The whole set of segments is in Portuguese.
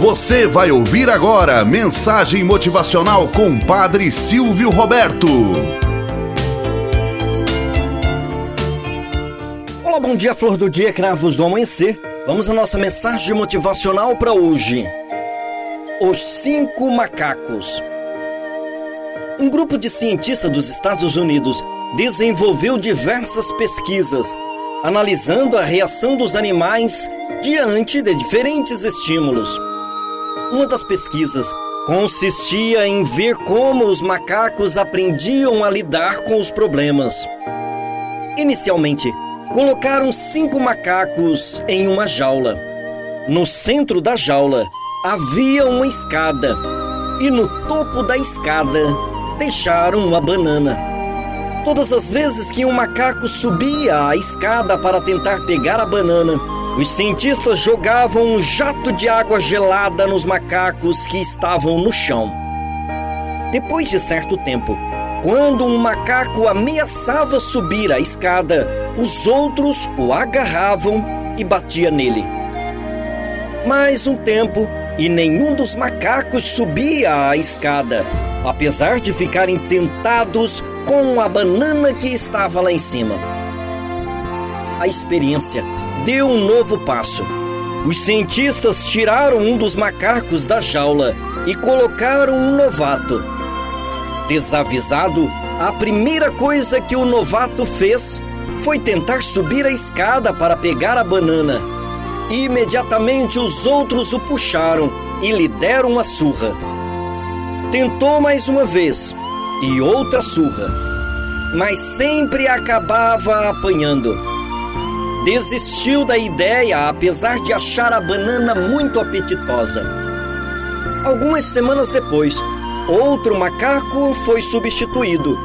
Você vai ouvir agora mensagem motivacional com Padre Silvio Roberto. Olá, bom dia, flor do dia, cravos do amanhecer. Vamos à nossa mensagem motivacional para hoje. Os cinco macacos. Um grupo de cientistas dos Estados Unidos desenvolveu diversas pesquisas analisando a reação dos animais diante de diferentes estímulos. Uma das pesquisas consistia em ver como os macacos aprendiam a lidar com os problemas. Inicialmente, colocaram cinco macacos em uma jaula. No centro da jaula havia uma escada e no topo da escada deixaram uma banana. Todas as vezes que um macaco subia a escada para tentar pegar a banana, os cientistas jogavam um jato de água gelada nos macacos que estavam no chão. Depois de certo tempo, quando um macaco ameaçava subir a escada, os outros o agarravam e batia nele. Mais um tempo e nenhum dos macacos subia a escada, apesar de ficarem tentados com a banana que estava lá em cima. A experiência deu um novo passo. Os cientistas tiraram um dos macacos da jaula e colocaram um novato. Desavisado, a primeira coisa que o novato fez foi tentar subir a escada para pegar a banana. Imediatamente os outros o puxaram e lhe deram uma surra. Tentou mais uma vez e outra surra, mas sempre acabava apanhando desistiu da ideia apesar de achar a banana muito apetitosa. Algumas semanas depois, outro macaco foi substituído.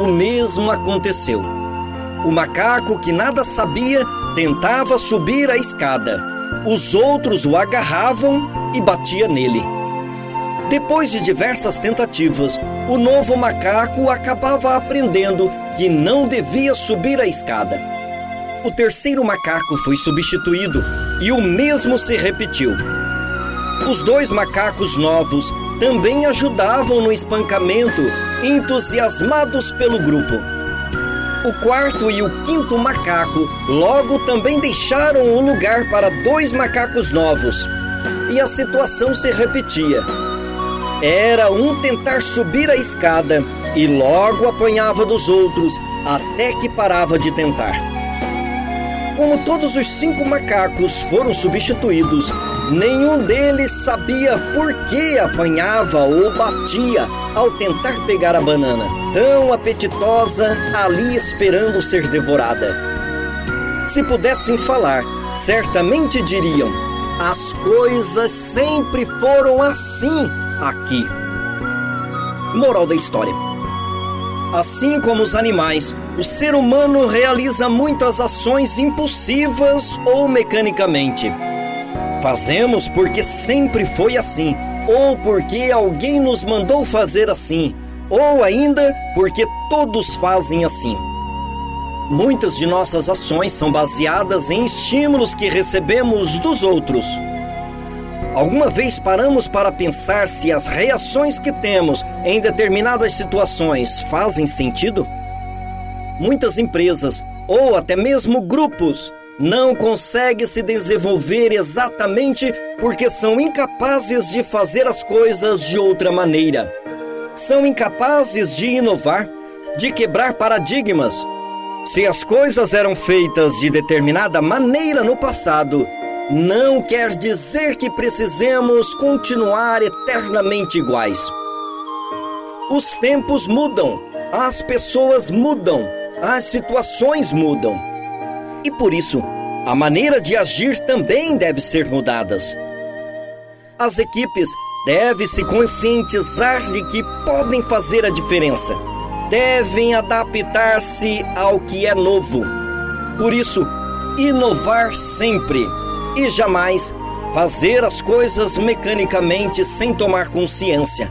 O mesmo aconteceu. O macaco que nada sabia tentava subir a escada. Os outros o agarravam e batia nele. Depois de diversas tentativas, o novo macaco acabava aprendendo que não devia subir a escada o terceiro macaco foi substituído e o mesmo se repetiu. Os dois macacos novos também ajudavam no espancamento, entusiasmados pelo grupo. O quarto e o quinto macaco logo também deixaram o lugar para dois macacos novos. E a situação se repetia. Era um tentar subir a escada e logo apanhava dos outros até que parava de tentar. Como todos os cinco macacos foram substituídos, nenhum deles sabia por que apanhava ou batia ao tentar pegar a banana, tão apetitosa ali esperando ser devorada. Se pudessem falar, certamente diriam: as coisas sempre foram assim aqui. Moral da história. Assim como os animais, o ser humano realiza muitas ações impulsivas ou mecanicamente. Fazemos porque sempre foi assim, ou porque alguém nos mandou fazer assim, ou ainda porque todos fazem assim. Muitas de nossas ações são baseadas em estímulos que recebemos dos outros. Alguma vez paramos para pensar se as reações que temos em determinadas situações fazem sentido? Muitas empresas, ou até mesmo grupos, não conseguem se desenvolver exatamente porque são incapazes de fazer as coisas de outra maneira. São incapazes de inovar, de quebrar paradigmas. Se as coisas eram feitas de determinada maneira no passado, não quer dizer que precisemos continuar eternamente iguais. Os tempos mudam, as pessoas mudam, as situações mudam. E por isso, a maneira de agir também deve ser mudadas. As equipes devem se conscientizar de que podem fazer a diferença. Devem adaptar-se ao que é novo. Por isso, inovar sempre e jamais fazer as coisas mecanicamente sem tomar consciência.